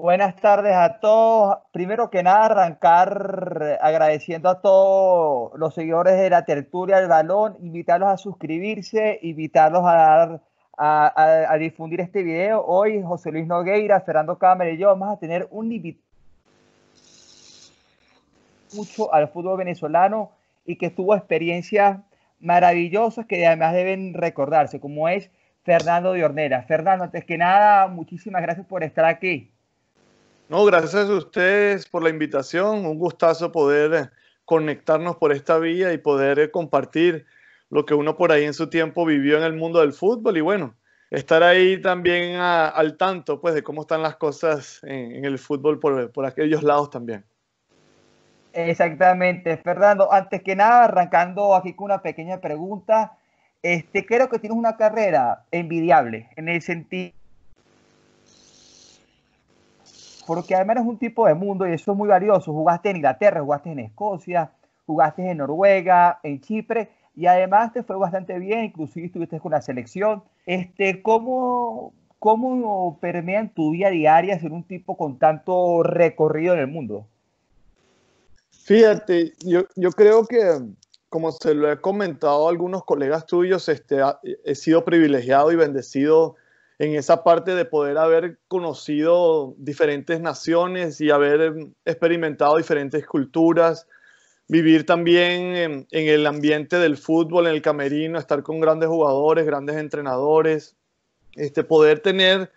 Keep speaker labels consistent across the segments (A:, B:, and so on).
A: Buenas tardes a todos. Primero que nada, arrancar agradeciendo a todos los seguidores de la tertulia del balón, invitarlos a suscribirse, invitarlos a dar a, difundir este video. Hoy José Luis Nogueira, Fernando Cámara y yo vamos a tener un invitado mucho al fútbol venezolano y que tuvo experiencias maravillosas que además deben recordarse, como es Fernando de Ornera. Fernando, antes que nada, muchísimas gracias por estar aquí.
B: No, gracias a ustedes por la invitación. Un gustazo poder eh, conectarnos por esta vía y poder eh, compartir lo que uno por ahí en su tiempo vivió en el mundo del fútbol y bueno, estar ahí también al tanto pues de cómo están las cosas en, el fútbol por, por, aquellos lados también.
A: Exactamente, Fernando. Antes que nada, arrancando aquí con una pequeña pregunta, este, creo que tienes una carrera envidiable en el sentido porque además es un tipo de mundo y eso es muy valioso. Jugaste en Inglaterra, jugaste en Escocia, jugaste en Noruega, en Chipre y además te fue bastante bien, inclusive estuviste con la selección. Este, ¿cómo, ¿Cómo permea en tu vida diaria ser un tipo con tanto recorrido en el mundo?
B: Fíjate, yo, creo que, como se lo he comentado a algunos colegas tuyos, este, he sido privilegiado y bendecido en esa parte de poder haber conocido diferentes naciones y haber experimentado diferentes culturas, vivir también en, el ambiente del fútbol, en el camerino, estar con grandes jugadores, grandes entrenadores, este, poder tener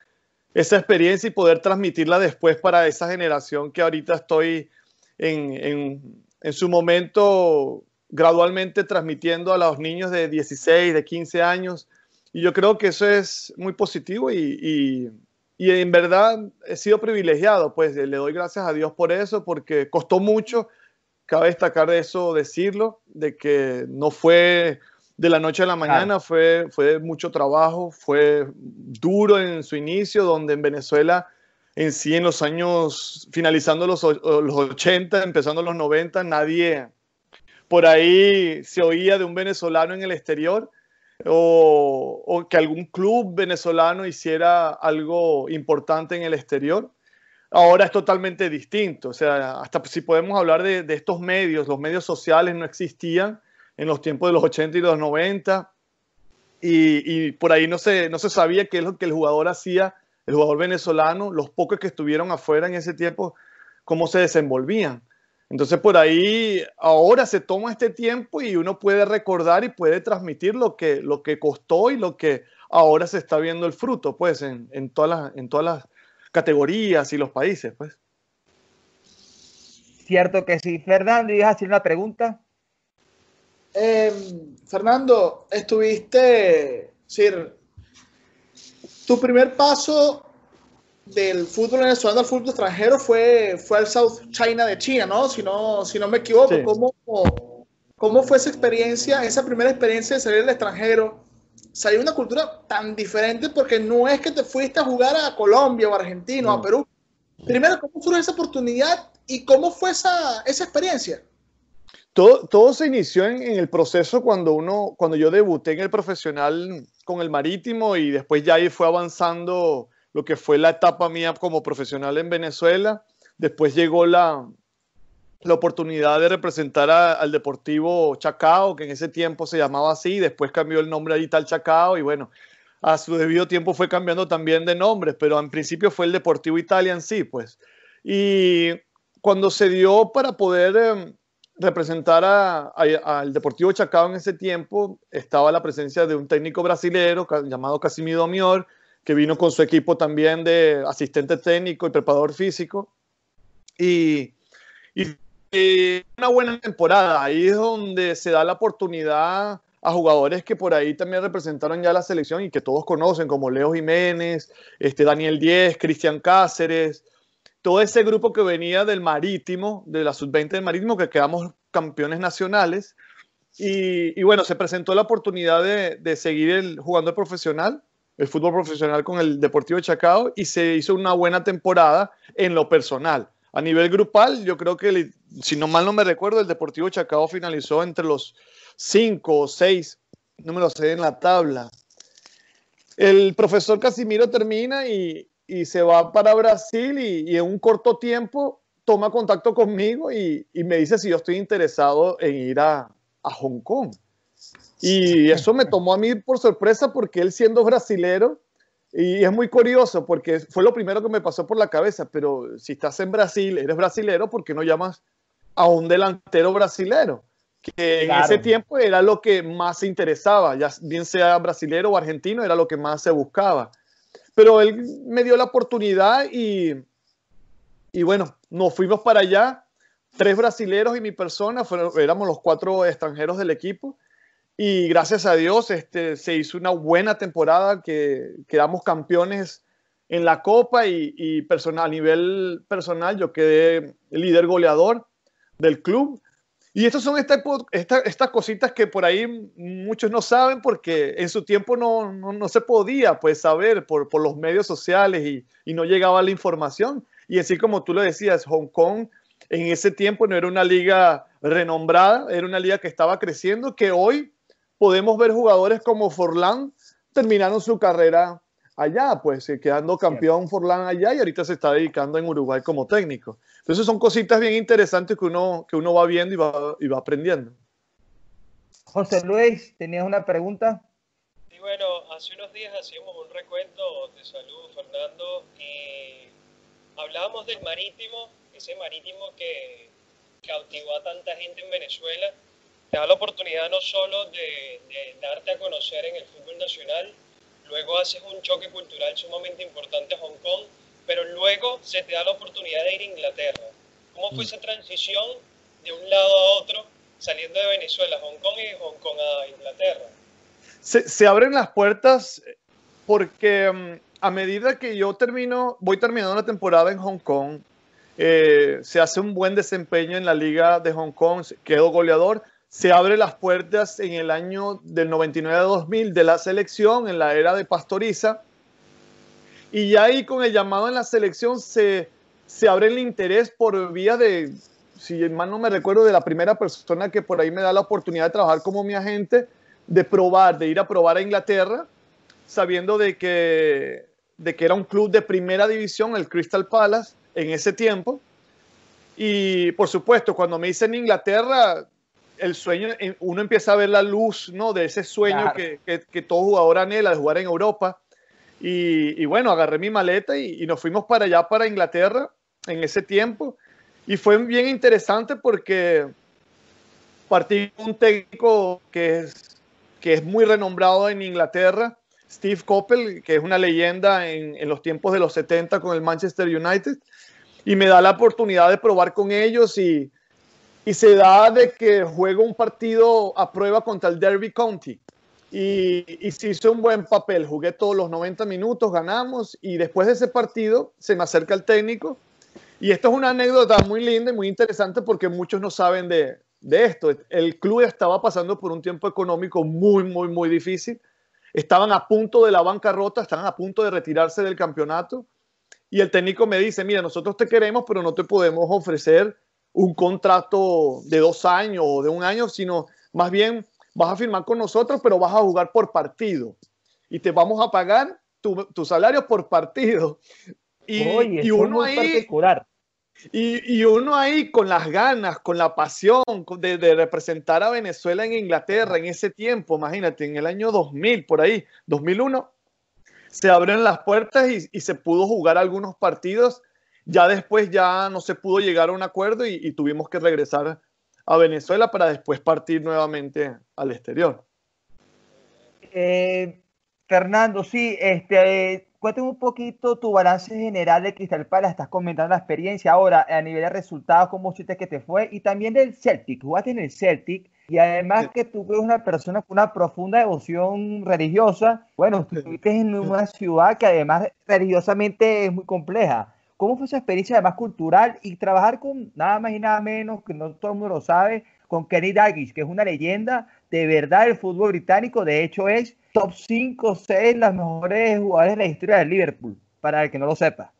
B: esa experiencia y poder transmitirla después para esa generación que ahorita estoy en, en su momento gradualmente transmitiendo a los niños de 16, de 15 años y yo creo que eso es muy positivo y, y, en verdad he sido privilegiado, pues le doy gracias a Dios por eso, porque costó mucho, cabe destacar eso, decirlo, de que no fue de la noche a la mañana, fue, fue mucho trabajo, fue duro en su inicio, donde en Venezuela en sí en los años, finalizando los, los 80, empezando los 90, nadie por ahí se oía de un venezolano en el exterior o, que algún club venezolano hiciera algo importante en el exterior. Ahora es totalmente distinto. O sea, hasta si podemos hablar de, estos medios, los medios sociales no existían en los tiempos de los 80 y los 90. Y, por ahí no se, no se sabía qué es lo que el jugador hacía, el jugador venezolano, los pocos que estuvieron afuera en ese tiempo, cómo se desenvolvían. Entonces por ahí ahora se toma este tiempo y uno puede recordar y puede transmitir lo que, lo que costó y lo que ahora se está viendo el fruto, pues, en, en, todas, las, en todas las categorías y los países, pues.
A: Cierto que sí. Fernando, ¿ibas a hacer una pregunta?
C: Em, Fernando, estuviste, decir, tu primer paso del fútbol venezolano al fútbol extranjero fue, fue al South China de China, ¿no? Si no, si no me equivoco, ¿cómo, ¿cómo fue esa experiencia, esa primera experiencia de salir al extranjero? Salir una cultura tan diferente porque no es que te fuiste a jugar a Colombia o a Argentina o a Perú. Primero, ¿cómo fue esa oportunidad y cómo fue esa, esa experiencia?
B: Todo, todo se inició en, en, el proceso cuando, uno, cuando yo debuté en el profesional con el marítimo y después ya ahí fue avanzando lo que fue la etapa mía como profesional en Venezuela. Después llegó la, la oportunidad de representar al Deportivo Chacao, que en ese tiempo se llamaba así, después cambió el nombre ahí tal Chacao y bueno, a su debido tiempo fue cambiando también de nombres, pero en principio fue el Deportivo Italia sí, pues. Y cuando se dio para poder em, representar al Deportivo Chacao en ese tiempo, estaba la presencia de un técnico brasilero llamado Casimiro Mior, que vino con su equipo también de asistente técnico y preparador físico. Y, una buena temporada. Ahí es donde se da la oportunidad a jugadores que por ahí también representaron ya la selección y que todos conocen, como Leo Jiménez, este Daniel Díez, Cristian Cáceres, todo ese grupo que venía del Marítimo, de la sub-20 del Marítimo, que quedamos campeones nacionales. Y, bueno, se presentó la oportunidad de, de seguir el, jugando el profesional el fútbol profesional con el Deportivo Chacao y se hizo una buena temporada en lo personal. A nivel grupal, yo creo que, si no mal no me recuerdo, el Deportivo Chacao finalizó entre los cinco o seis, no me lo sé en la tabla. El profesor Casimiro termina y, y se va para Brasil y, en un corto tiempo toma contacto conmigo y, me dice si yo estoy interesado en ir a, a, Hong Kong. Y eso me tomó a mí por sorpresa porque él siendo brasilero, y es muy curioso porque fue lo primero que me pasó por la cabeza, pero si estás en Brasil, eres brasilero, ¿por qué no llamas a un delantero brasilero? Que en ese tiempo era lo que más se interesaba, ya bien sea brasilero o argentino, era lo que más se buscaba. Pero él me dio la oportunidad y, y bueno, nos fuimos para allá, tres brasileros y mi persona, éramos los cuatro extranjeros del equipo y gracias a Dios este, se hizo una buena temporada que quedamos campeones en la Copa y, personal, a nivel personal yo quedé líder goleador del club. Y estas son estas esta, cositas que por ahí muchos no saben porque en su tiempo no, no, se podía pues saber por, por los medios sociales y, y, no llegaba la información. Y así como tú lo decías, Hong Kong en ese tiempo no era una liga renombrada, era una liga que estaba creciendo, que hoy podemos ver jugadores como Forlán terminando su carrera allá, pues eh, quedando campeón Forlán allá y ahorita se está dedicando en Uruguay como técnico. Entonces son cositas bien interesantes que uno, que uno va viendo y va, y va aprendiendo.
A: José Luis, ¿tenías una pregunta?
D: Sí, bueno, hace unos días hacíamos un recuento, de salud Fernando, y hablábamos del marítimo, ese marítimo que cautivó a tanta gente en Venezuela te da la oportunidad no solo de, darte a conocer en el fútbol nacional, luego haces un choque cultural sumamente importante a Hong Kong, pero luego se te da la oportunidad de ir a Inglaterra. ¿Cómo fue mm. esa transición de un lado a otro, saliendo de Venezuela a Hong Kong y de Hong Kong a Inglaterra?
B: Se, abren las puertas porque mm, a medida que yo termino, voy terminando la temporada en Hong Kong, eh, se hace un buen desempeño en la liga de Hong Kong, quedo goleador, se abre las puertas en el año del 99-2000 de la selección, en la era de Pastoriza, y ya ahí con el llamado en la selección se, se abre el interés por vía de, si mal no me recuerdo, de la primera persona que por ahí me da la oportunidad de trabajar como mi agente, de probar, de ir a probar a Inglaterra, sabiendo de que, de que era un club de primera división, el Crystal Palace, en ese tiempo. Y por supuesto, cuando me hice en Inglaterra, el sueño, uno empieza a ver la luz, ¿no? De ese sueño que, que, todo jugador anhela de jugar en Europa. Y, bueno, agarré mi maleta y, nos fuimos para allá, para Inglaterra, en ese tiempo. Y fue bien interesante porque partí con un técnico que es, que es muy renombrado en Inglaterra, Steve Coppell, que es una leyenda en, en los tiempos de los 70 con el Manchester United. Y me da la oportunidad de probar con ellos y, y se da de que juega un partido a prueba contra el Derby County. Y, y se hizo un buen papel, jugué todos los 90 minutos, ganamos y después de ese partido se me acerca el técnico y esto es una anécdota muy linda y muy interesante porque muchos no saben de, de esto. El club estaba pasando por un tiempo económico muy, muy, muy difícil. Estaban a punto de la bancarrota, estaban a punto de retirarse del campeonato. Y el técnico me dice, mira, nosotros te queremos, pero no te podemos ofrecer un contrato de dos años o de un año, sino más bien vas a firmar con nosotros, pero vas a jugar por partido y te vamos a pagar tu, salario por partido.
A: Y, uno ahí,
B: y, y, uno ahí con las ganas, con la pasión de, de, representar a Venezuela en Inglaterra en ese tiempo, imagínate, en el año 2000, por ahí, 2001, se abren las puertas y, y se pudo jugar algunos partidos ya después ya no se pudo llegar a un acuerdo y, tuvimos que regresar a Venezuela para después partir nuevamente al exterior.
A: Eh, Fernando, sí, este, cuéntame un poquito tu balance general de Cristal Palace, estás comentando la experiencia. Ahora a nivel de resultados, cómo sientes que te fue y también del Celtic, jugaste en el Celtic y además que tú eres una persona con una profunda devoción religiosa, bueno, estuviste en una ciudad que además religiosamente es muy compleja. ¿Cómo fue esa experiencia además cultural y trabajar con nada más y nada menos, que no todo el mundo lo sabe, con Kenny Dalglish, que es una leyenda de verdad del fútbol británico, de hecho es top 5 6 las mejores jugadores de la historia del Liverpool, para el que no lo sepa.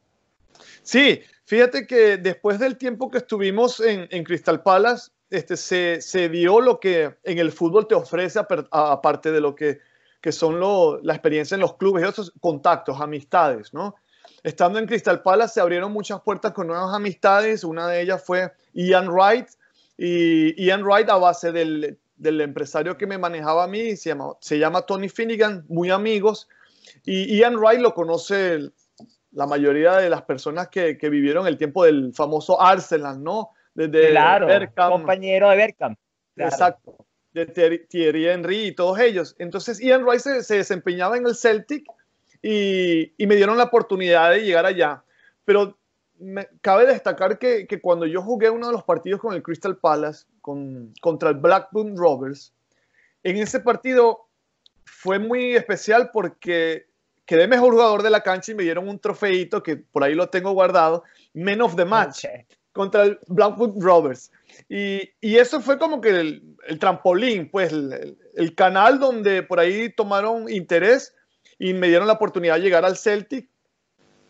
B: Sí, fíjate que después del tiempo que estuvimos en, en Crystal Palace, este, se, se, dio lo que en el fútbol te ofrece, aparte de lo que, que son lo, la experiencia en los clubes, esos contactos, amistades, ¿no? Estando en Crystal Palace se abrieron muchas puertas con nuevas amistades. Una de ellas fue Ian Wright. Y Ian Wright, a base del, del empresario que me manejaba a mí, se llama, se llama Tony Finnegan, muy amigos. Y Ian Wright lo conoce la mayoría de las personas que, que vivieron el tiempo del famoso Arsenal, ¿no?
A: Desde claro, compañero de Berkham.
B: Exacto, de Thierry Henry y todos ellos. Entonces Ian Wright se, se desempeñaba en el Celtic y, y, me dieron la oportunidad de llegar allá. Pero me, cabe destacar que, que, cuando yo jugué uno de los partidos con el Crystal Palace, con, contra el Blackburn Rovers, en ese partido fue muy especial porque quedé mejor jugador de la cancha y me dieron un trofeito que por ahí lo tengo guardado, Men of the Match, contra el Blackwood Rovers. Y, y, eso fue como que el, el trampolín, pues el, el, canal donde por ahí tomaron interés y me dieron la oportunidad de llegar al Celtic.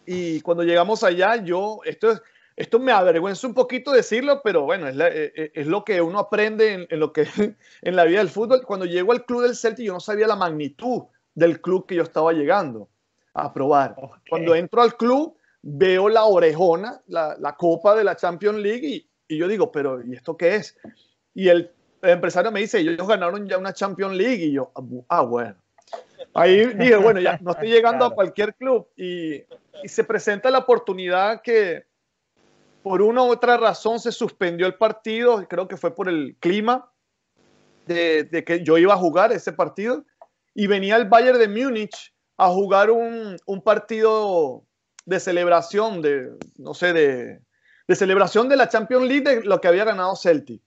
B: Y cuando llegamos allá, yo, esto es, esto me avergüenza un poquito decirlo, pero bueno, es, la, es, e, es lo que uno aprende en, en, lo que, en la vida del fútbol. Cuando llego al club del Celtic, yo no sabía la magnitud del club que yo estaba llegando a probar. Okay. Cuando entro al club, veo la orejona, la, la copa de la Champions League y, y, yo digo, pero ¿y esto qué es? Y el, el, empresario me dice, ellos ganaron ya una Champions League y yo, ah, bueno. Ahí dije, bueno, ya no estoy llegando claro. a cualquier club y, y se presenta la oportunidad que por una u otra razón se suspendió el partido, creo que fue por el clima de, de que yo iba a jugar ese partido y venía el Bayern de Múnich a jugar un, un, partido de celebración, de, no sé, de, de, celebración de la Champions League de lo que había ganado Celtic.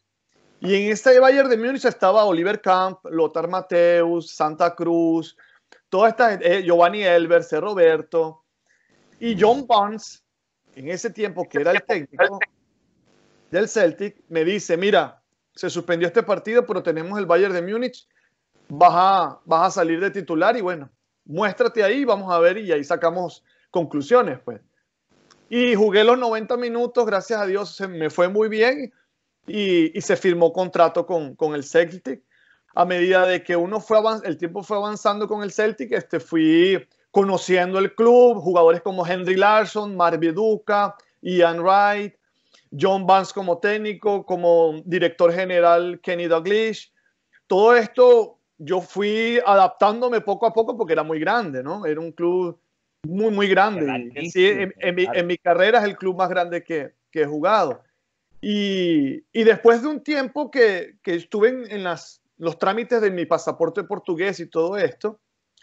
B: Y en este Bayern de Múnich estaba Oliver Camp, Lothar Mateus, Santa Cruz, toda esta eh, Giovanni Elber, Roberto y John Barnes, en ese tiempo que era el técnico del Celtic, me dice, mira, se suspendió este partido, pero tenemos el Bayern de Múnich vas a, vas a salir de titular y bueno, muéstrate ahí, vamos a ver y ahí sacamos conclusiones, pues. Y jugué los 90 minutos, gracias a Dios se me fue muy bien y, y se firmó contrato con, con, el Celtic. A medida de que uno fue el tiempo fue avanzando con el Celtic, este, fui conociendo el club, jugadores como Henry Larson, Marv Duca, Ian Wright, John Barnes como técnico, como director general Kenny Douglas. Todo esto yo fui adaptándome poco a poco porque era muy grande, ¿no? Era un club muy, muy grande. Sí, en, en, mi, en, mi, carrera es el club más grande que, que he jugado. Y, y, después de un tiempo que, que estuve en, en las, los trámites de mi pasaporte portugués y todo esto,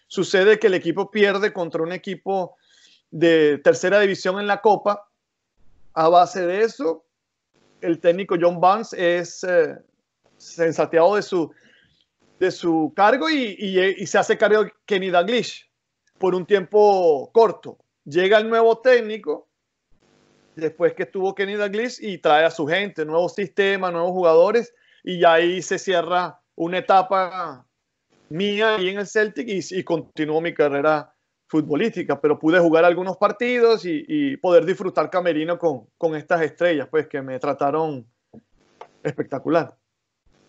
B: sucede que el equipo pierde contra un equipo de tercera división en la Copa. A base de eso, el técnico John Barnes es eh, sensateado de su, de su cargo y, y, se hace cargo Kenny Dalglish por un tiempo corto. Llega el nuevo técnico después que estuvo Kenny Dalglish y trae a su gente, nuevo sistema, nuevos jugadores y ahí se cierra una etapa mía ahí en el Celtic y, continuó mi carrera futbolística, pero pude jugar algunos partidos y, y poder disfrutar camerino con, con estas estrellas, pues que me trataron espectacular.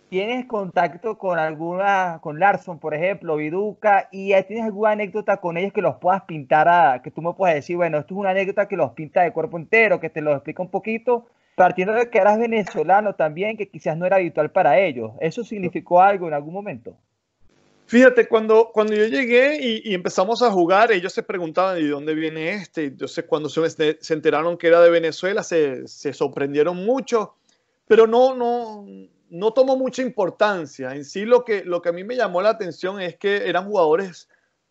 A: ¿Tienes contacto con alguna, con Larson, por ejemplo, Viduca, y tienes alguna anécdota con ellos que los puedas pintar, a, que tú me puedas decir, bueno, esto es una anécdota que los pinta de cuerpo entero, que te lo explica un poquito, partiendo de que eras venezolano también, que quizás no era habitual para ellos. ¿Eso significó algo en algún momento?
B: Fíjate, cuando, cuando yo llegué y, y empezamos a jugar, ellos se preguntaban, ¿de dónde viene este? Entonces, cuando se, se enteraron que era de Venezuela, se, se sorprendieron mucho, pero no, no, no tomó mucha importancia. En sí lo que, lo que a mí me llamó la atención es que eran jugadores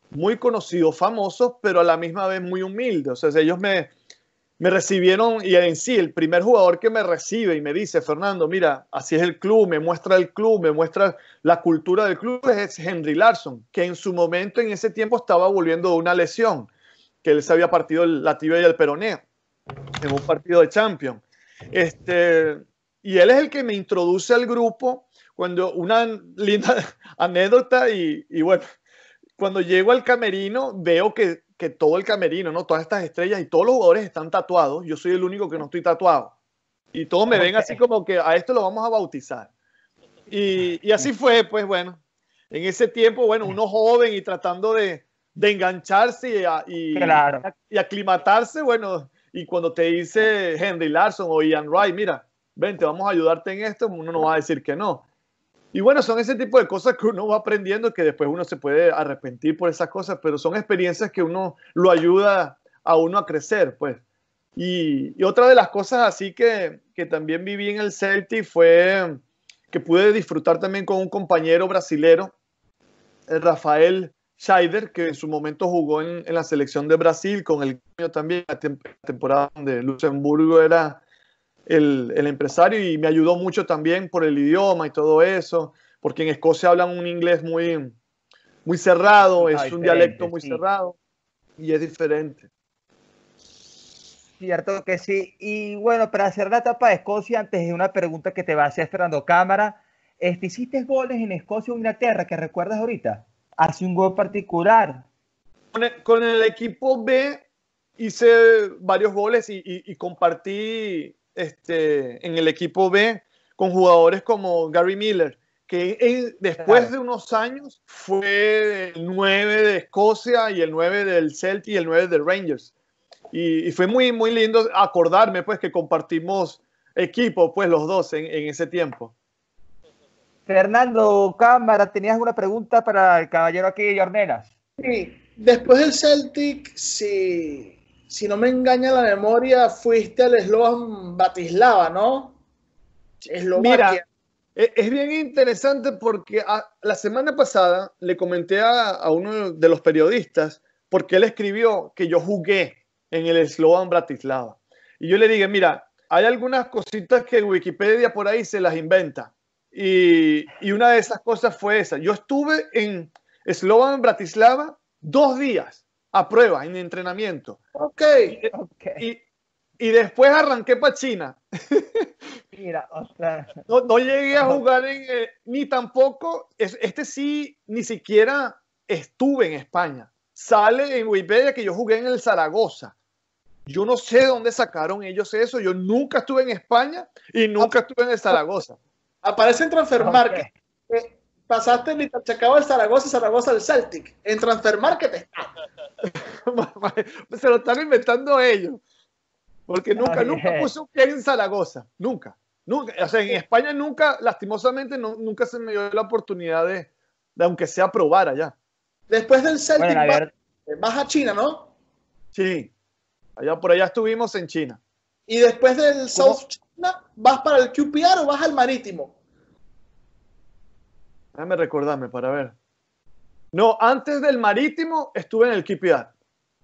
B: muy conocidos, famosos, pero a la misma vez muy humildes. O sea, ellos me, me recibieron y en sí el primer jugador que me recibe y me dice, Fernando, mira, así es el club, me muestra el club, me muestra la cultura del club, es Henry Larson, que en su momento, en ese tiempo, estaba volviendo de una lesión, que él se había partido la tibia y el peroné en un partido de Champions. Este, y él es el que me introduce al grupo cuando una linda anécdota y, y bueno, cuando llego al camerino veo que, que, todo el camerino, ¿no? Todas estas estrellas y todos los jugadores están tatuados. Yo soy el único que no estoy tatuado. Y todos me ven así como que a esto lo vamos a bautizar. Y, y, así fue, pues bueno, en ese tiempo, bueno, uno joven y tratando de, de engancharse y, y, aclimatarse, bueno, y cuando te dice Henry Larson o Ian Wright, mira, vente, vamos a ayudarte en esto, uno no va a decir que no. Y bueno, son ese tipo de cosas que uno va aprendiendo que después uno se puede arrepentir por esas cosas, pero son experiencias que uno lo ayuda a uno a crecer, pues. Y, otra de las cosas así que, que, también viví en el Celtic fue que pude disfrutar también con un compañero brasilero, el Rafael Scheider, que en su momento jugó en, en la selección de Brasil, con el también, la temporada donde Luxemburgo era el, el, empresario y me ayudó mucho también por el idioma y todo eso, porque en Escocia hablan un inglés muy, muy cerrado, es un dialecto muy cerrado y es diferente.
A: Cierto que sí. Y bueno, para hacer la etapa de Escocia, antes de una pregunta que te va a hacer Fernando Cámara, este, ¿hiciste goles en Escocia o Inglaterra que recuerdas ahorita? ¿Hace un gol particular?
B: Con el, con el, equipo B hice varios goles y, y, y compartí este, en el equipo B con jugadores como Gary Miller, que después de unos años fue el 9 de Escocia y el 9 del Celtic y el 9 de Rangers. Y, fue muy, muy lindo acordarme pues que compartimos equipo pues los dos en, en ese tiempo.
A: Fernando Cámara, ¿tenías una pregunta para el caballero aquí de?
C: Sí, después del Celtic, sí si no me engaña la memoria, fuiste al Slovan Bratislava, ¿no?
B: Mira, e-, es bien interesante porque la semana pasada le comenté a, uno de los periodistas, porque él escribió que yo jugué en el Slovan Bratislava. Y yo le dije, mira, hay algunas cositas que Wikipedia por ahí se las inventa. Y, y una de esas cosas fue esa. Yo estuve en Slovan Bratislava dos días a prueba, en entrenamiento.
C: Ok.
B: Y, y después arranqué para China.
A: Mira, o sea.
B: no, no, llegué a jugar en, eh, ni tampoco, este sí, ni siquiera estuve en España. Sale en Wikipedia que yo jugué en el Zaragoza. Yo no sé dónde sacaron ellos eso. Yo nunca estuve en España y nunca estuve en el Zaragoza.
C: Aparece en Transfermarkt. Okay pasaste en Itachacaba el Zaragoza y Zaragoza el Celtic. En Transfer Market está.
B: Se lo están inventando ellos. Porque nunca, nunca puse un pie en Zaragoza. Nunca. Nunca. O sea, en España nunca, lastimosamente, nunca se me dio la oportunidad de, de aunque sea probar allá.
C: Después del Celtic, vas, a China, ¿no?
B: Sí. Allá por allá estuvimos en China.
C: Y después del South China, ¿vas para el QPR o vas al Marítimo?
B: Déjame recordarme para ver. No, antes del Marítimo estuve en el KPR.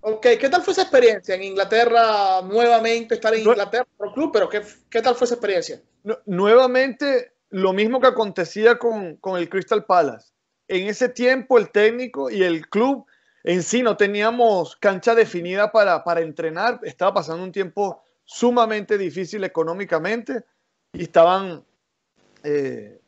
C: Ok, ¿qué tal fue esa experiencia en Inglaterra nuevamente, estar en Inglaterra por club? Pero ¿qué, ¿qué, tal fue esa experiencia?
B: nuevamente, lo mismo que acontecía con, con el Crystal Palace. En ese tiempo, el técnico y el club en sí no teníamos cancha definida para, para entrenar. Estaba pasando un tiempo sumamente difícil económicamente y estaban eh,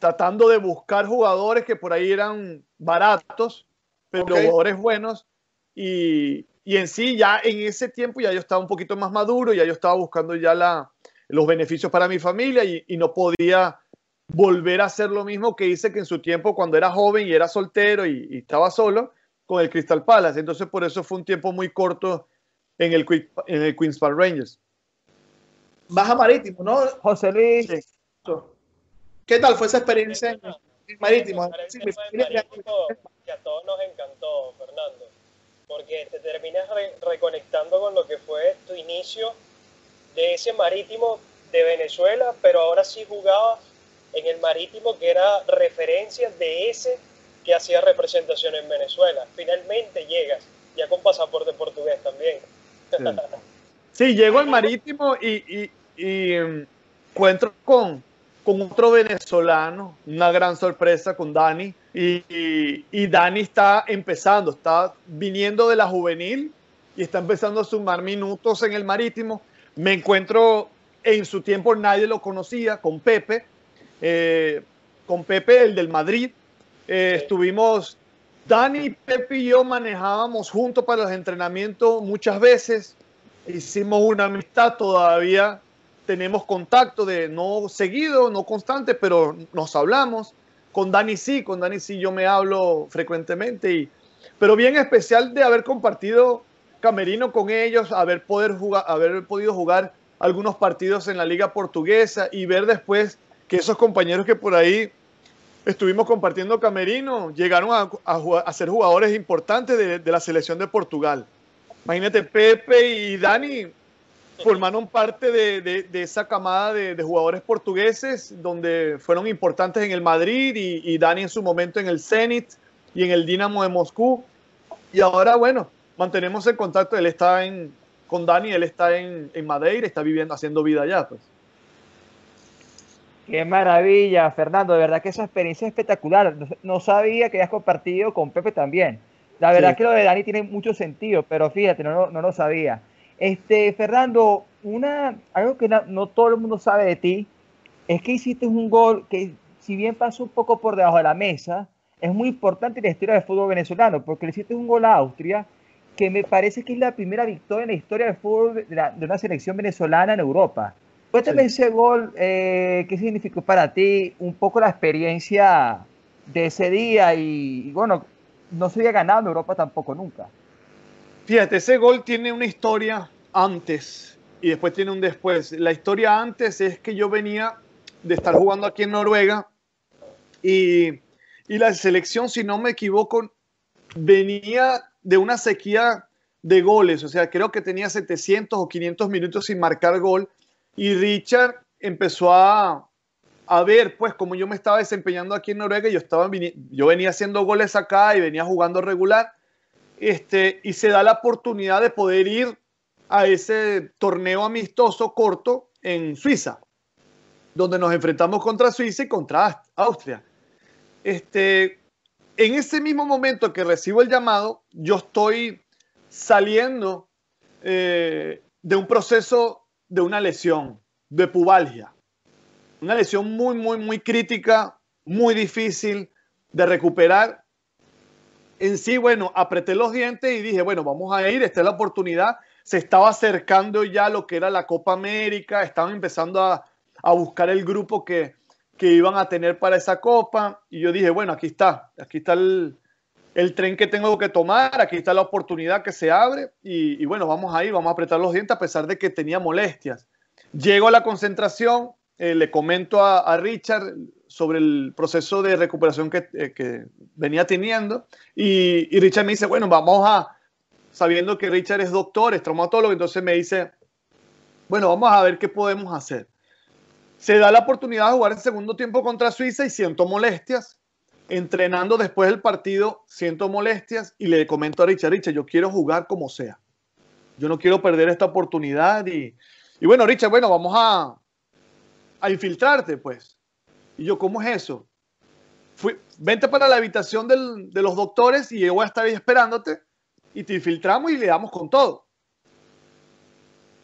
B: tratando de buscar jugadores que por ahí eran baratos, pero jugadores buenos. Y, y, en sí, ya en ese tiempo ya yo estaba un poquito más maduro, ya yo estaba buscando ya la, los beneficios para mi familia y, y, no podía volver a hacer lo mismo que hice que en su tiempo cuando era joven y era soltero y, y estaba solo con el Crystal Palace. Entonces por eso fue un tiempo muy corto en el, en el Queens Park Rangers.
C: Baja Marítimo, ¿no?
A: José Luis.
C: ¿Qué tal fue esa experiencia en, Marítimo? Sí,
D: que a todos nos encantó, Fernando, porque te terminas reconectando con lo que fue tu inicio de ese Marítimo de Venezuela, pero ahora sí jugabas en el Marítimo que era referencia de ese que hacía representación en Venezuela. Finalmente llegas, ya con pasaporte portugués también.
B: Sí, llego al Marítimo y, y encuentro con, con otro venezolano, una gran sorpresa con Dani. Y, y, Dani está empezando, está viniendo de la juvenil y está empezando a sumar minutos en el marítimo. Me encuentro en su tiempo, nadie lo conocía, con Pepe, eh, con Pepe, el del Madrid. Eh, estuvimos, Dani, Pepe y yo manejábamos juntos para los entrenamientos muchas veces. Hicimos una amistad todavía tenemos contacto de no seguido, no constante, pero nos hablamos. Con Dani sí, con Dani sí yo me hablo frecuentemente y, pero bien especial de haber compartido camerino con ellos, haber, poder jugar, haber podido jugar algunos partidos en la liga portuguesa y ver después que esos compañeros que por ahí estuvimos compartiendo camerino llegaron a, a, ser jugadores importantes de, de, la selección de Portugal. Imagínate, Pepe y Dani formaron parte de, de, de esa camada de, jugadores portugueses donde fueron importantes en el Madrid y, y Dani en su momento en el Zenit y en el Dinamo de Moscú. Y ahora, bueno, mantenemos el contacto. Él está en, con Dani, él está en, en Madeira, está viviendo, haciendo vida allá, pues.
A: Qué maravilla, Fernando. De verdad que esa experiencia es espectacular. No, sabía que hayas compartido con Pepe también. La verdad sí. que lo de Dani tiene mucho sentido, pero fíjate, no, no lo sabía. Este, Fernando, una, algo que no, no, todo el mundo sabe de ti es que hiciste un gol que, si bien pasó un poco por debajo de la mesa, es muy importante en la historia del fútbol venezolano, porque le hiciste un gol a Austria que me parece que es la primera victoria en la historia del fútbol de, la, de una selección venezolana en Europa. Cuéntame sí. ese gol, eh, ¿qué significó para ti? Un poco la experiencia de ese día y, y, bueno, no se había ganado en Europa tampoco nunca.
B: Fíjate, ese gol tiene una historia antes y después tiene un después. La historia antes es que yo venía de estar jugando aquí en Noruega y, y la selección, si no me equivoco, venía de una sequía de goles, o sea, creo que tenía 700 o 500 minutos sin marcar gol y Richard empezó a, a ver, pues, como yo me estaba desempeñando aquí en Noruega, yo, estaba, yo venía haciendo goles acá y venía jugando regular, este, y se da la oportunidad de poder ir a ese torneo amistoso corto en Suiza, donde nos enfrentamos contra Suiza y contra Austria. Este, en ese mismo momento que recibo el llamado, yo estoy saliendo eh, de un proceso de una lesión, de pubalgia. Una lesión muy, muy, muy crítica, muy difícil de recuperar. En sí, bueno, apreté los dientes y dije, bueno, vamos a ir, esta es la oportunidad. Se estaba acercando ya lo que era la Copa América, estaban empezando a, a buscar el grupo que, que iban a tener para esa copa. Y yo dije, bueno, aquí está, aquí está el, el tren que tengo que tomar, aquí está la oportunidad que se abre y, y, bueno, vamos ahí, vamos a apretar los dientes a pesar de que tenía molestias. Llego a la concentración, eh, le comento a, Richard sobre el proceso de recuperación que, eh, venía teniendo y, y, Richard me dice, bueno, vamos a, sabiendo que Richard es doctor, es traumatólogo, entonces me dice, bueno, vamos a ver qué podemos hacer. Se da la oportunidad de jugar el segundo tiempo contra Suiza y siento molestias. Entrenando después del partido, siento molestias y le comento a Richard, Richard, yo quiero jugar como sea. Yo no quiero perder esta oportunidad. Y, y bueno, Richard, bueno, vamos a, a infiltrarte, pues. Y yo, ¿cómo es eso? Fui, vente para la habitación del, de los doctores y yo voy a estar ahí esperándote y te infiltramos y le damos con todo.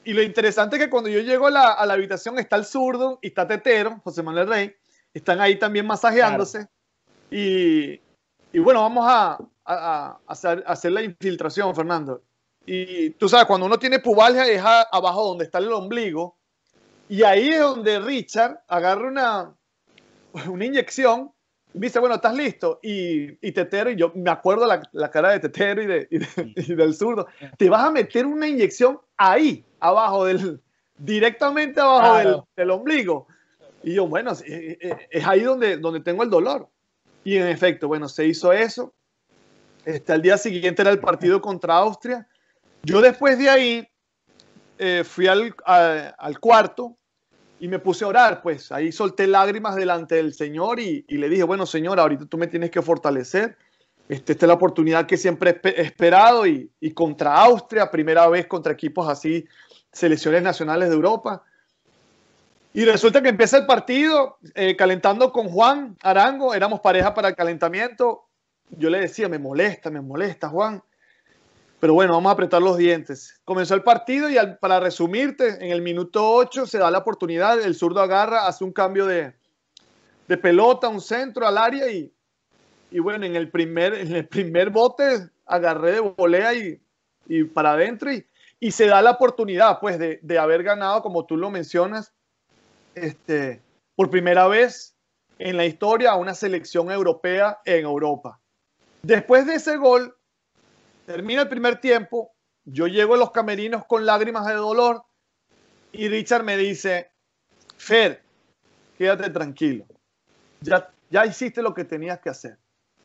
B: Y lo interesante es que cuando yo llego a la, a la, habitación está el zurdo y está Tetero, José Manuel Rey, están ahí también masajeándose. Claro. Y, y, bueno, vamos a, a, a, hacer, a, hacer, la infiltración, Fernando. Y tú sabes, cuando uno tiene pubalgia es abajo donde está el ombligo. Y ahí es donde Richard agarra una, una inyección dice, bueno, ¿estás listo? Y, y, Tetero, y yo me acuerdo la, la cara de Tetero y, de, y, de, y, del zurdo, te vas a meter una inyección ahí, abajo del, directamente abajo claro. del, del, ombligo. Y yo, bueno, es, es, ahí donde, donde tengo el dolor. Y en efecto, bueno, se hizo eso. Este, al día siguiente era el partido contra Austria. Yo después de ahí eh, fui al, al cuarto y me puse a orar, pues ahí solté lágrimas delante del Señor y, y, le dije, bueno Señor, ahorita tú me tienes que fortalecer. Este, esta es la oportunidad que siempre he esperado y, y, contra Austria, primera vez contra equipos así, selecciones nacionales de Europa. Y resulta que empieza el partido eh, calentando con Juan Arango, éramos pareja para el calentamiento. Yo le decía, me molesta, me molesta Juan. Pero bueno, vamos a apretar los dientes. Comenzó el partido y al, para resumirte, en el minuto 8 se da la oportunidad, el zurdo agarra, hace un cambio de, de pelota, un centro al área y, y bueno, en el primer, en el primer bote agarré de volea y, y para adentro y, y, se da la oportunidad pues de, de, haber ganado, como tú lo mencionas, este, por primera vez en la historia a una selección europea en Europa. Después de ese gol, termina el primer tiempo, yo llego a los camerinos con lágrimas de dolor y Richard me dice, Fer, quédate tranquilo, ya, ya hiciste lo que tenías que hacer,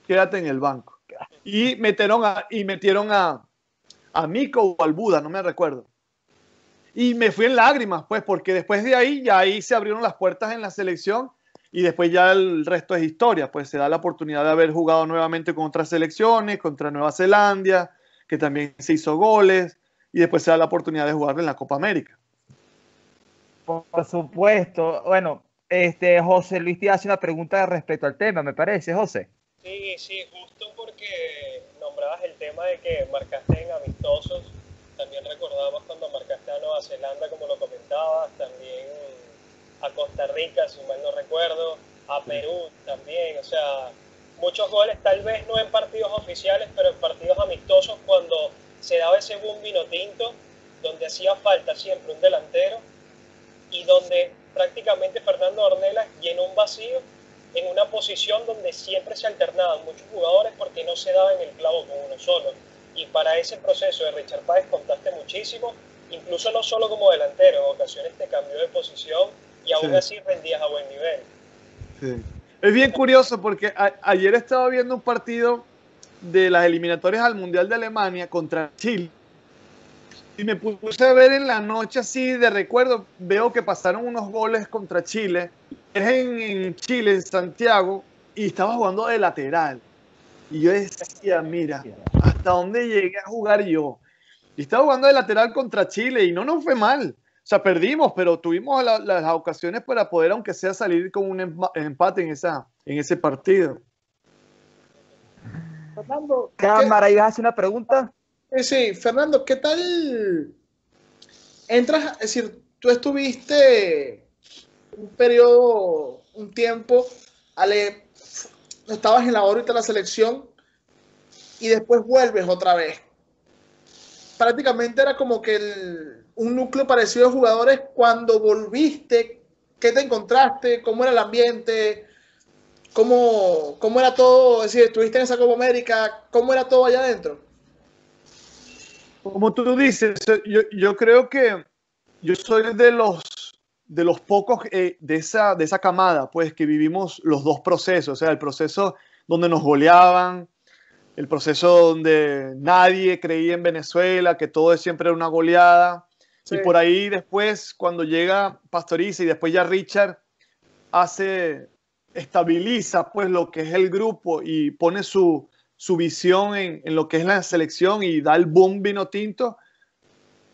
B: quédate en el banco. Y metieron a, y metieron a, a Mico o al Buda, no me recuerdo. Y me fui en lágrimas, pues, porque después de ahí, ya ahí se abrieron las puertas en la selección y después ya el resto es historia, pues se da la oportunidad de haber jugado nuevamente con otras selecciones, contra Nueva Zelanda, que también se hizo goles, y después se da la oportunidad de jugar en la Copa América.
A: Por supuesto. Bueno, este José Luis te hace una pregunta respecto al tema, me parece, José.
D: Sí, sí, justo porque nombrabas el tema de que marcaste en amistosos. También recordamos cuando marcaste a Nueva Zelanda, como lo comentabas, también a Costa Rica, si mal no recuerdo, a Perú también, o sea, muchos goles, tal vez no en partidos oficiales, pero en partidos amistosos cuando se daba ese boom vino tinto, donde hacía falta siempre un delantero y donde prácticamente Fernando Ornelas llenó un vacío en una posición donde siempre se alternaban muchos jugadores porque no se daba en el clavo con uno solo. Y para ese proceso de Richard Páez contaste muchísimo, incluso no solo como delantero, en ocasiones te cambió de posición y aún así rendías a buen nivel.
B: Sí. Es bien curioso porque ayer estaba viendo un partido de las eliminatorias al Mundial de Alemania contra Chile. Y me puse a ver en la noche así de recuerdo, veo que pasaron unos goles contra Chile. Es en, en Chile, en Santiago, y estaba jugando de lateral. Y yo decía, mira, ¿hasta dónde llegué a jugar yo? Y estaba jugando de lateral contra Chile y no nos fue mal. O sea, perdimos, pero tuvimos las ocasiones para poder, aunque sea, salir con un empate en, esa, en ese partido.
C: Fernando.
A: Cámara, ¿ibas a hacer una pregunta?
C: Sí, sí, Fernando, ¿qué tal entras? Es decir, tú estuviste un periodo, un tiempo, Ale, estabas en la órbita de la selección y después vuelves otra vez. Prácticamente era como que el, un núcleo parecido de jugadores cuando volviste, ¿qué te encontraste? ¿Cómo era el ambiente? ¿Cómo, cómo era todo? Es decir, estuviste en esa Copa América, ¿cómo era todo allá adentro?
B: Como tú dices, yo, yo creo que yo soy de los de los pocos eh, de, esa, de esa camada, pues que vivimos los dos procesos, o sea, el proceso donde nos goleaban, el proceso donde nadie creía en Venezuela, que todo siempre era una goleada, y por ahí después, cuando llega Pastoriza y después ya Richard hace, estabiliza pues lo que es el grupo y pone su, su visión en, en, lo que es la selección y da el boom vino tinto.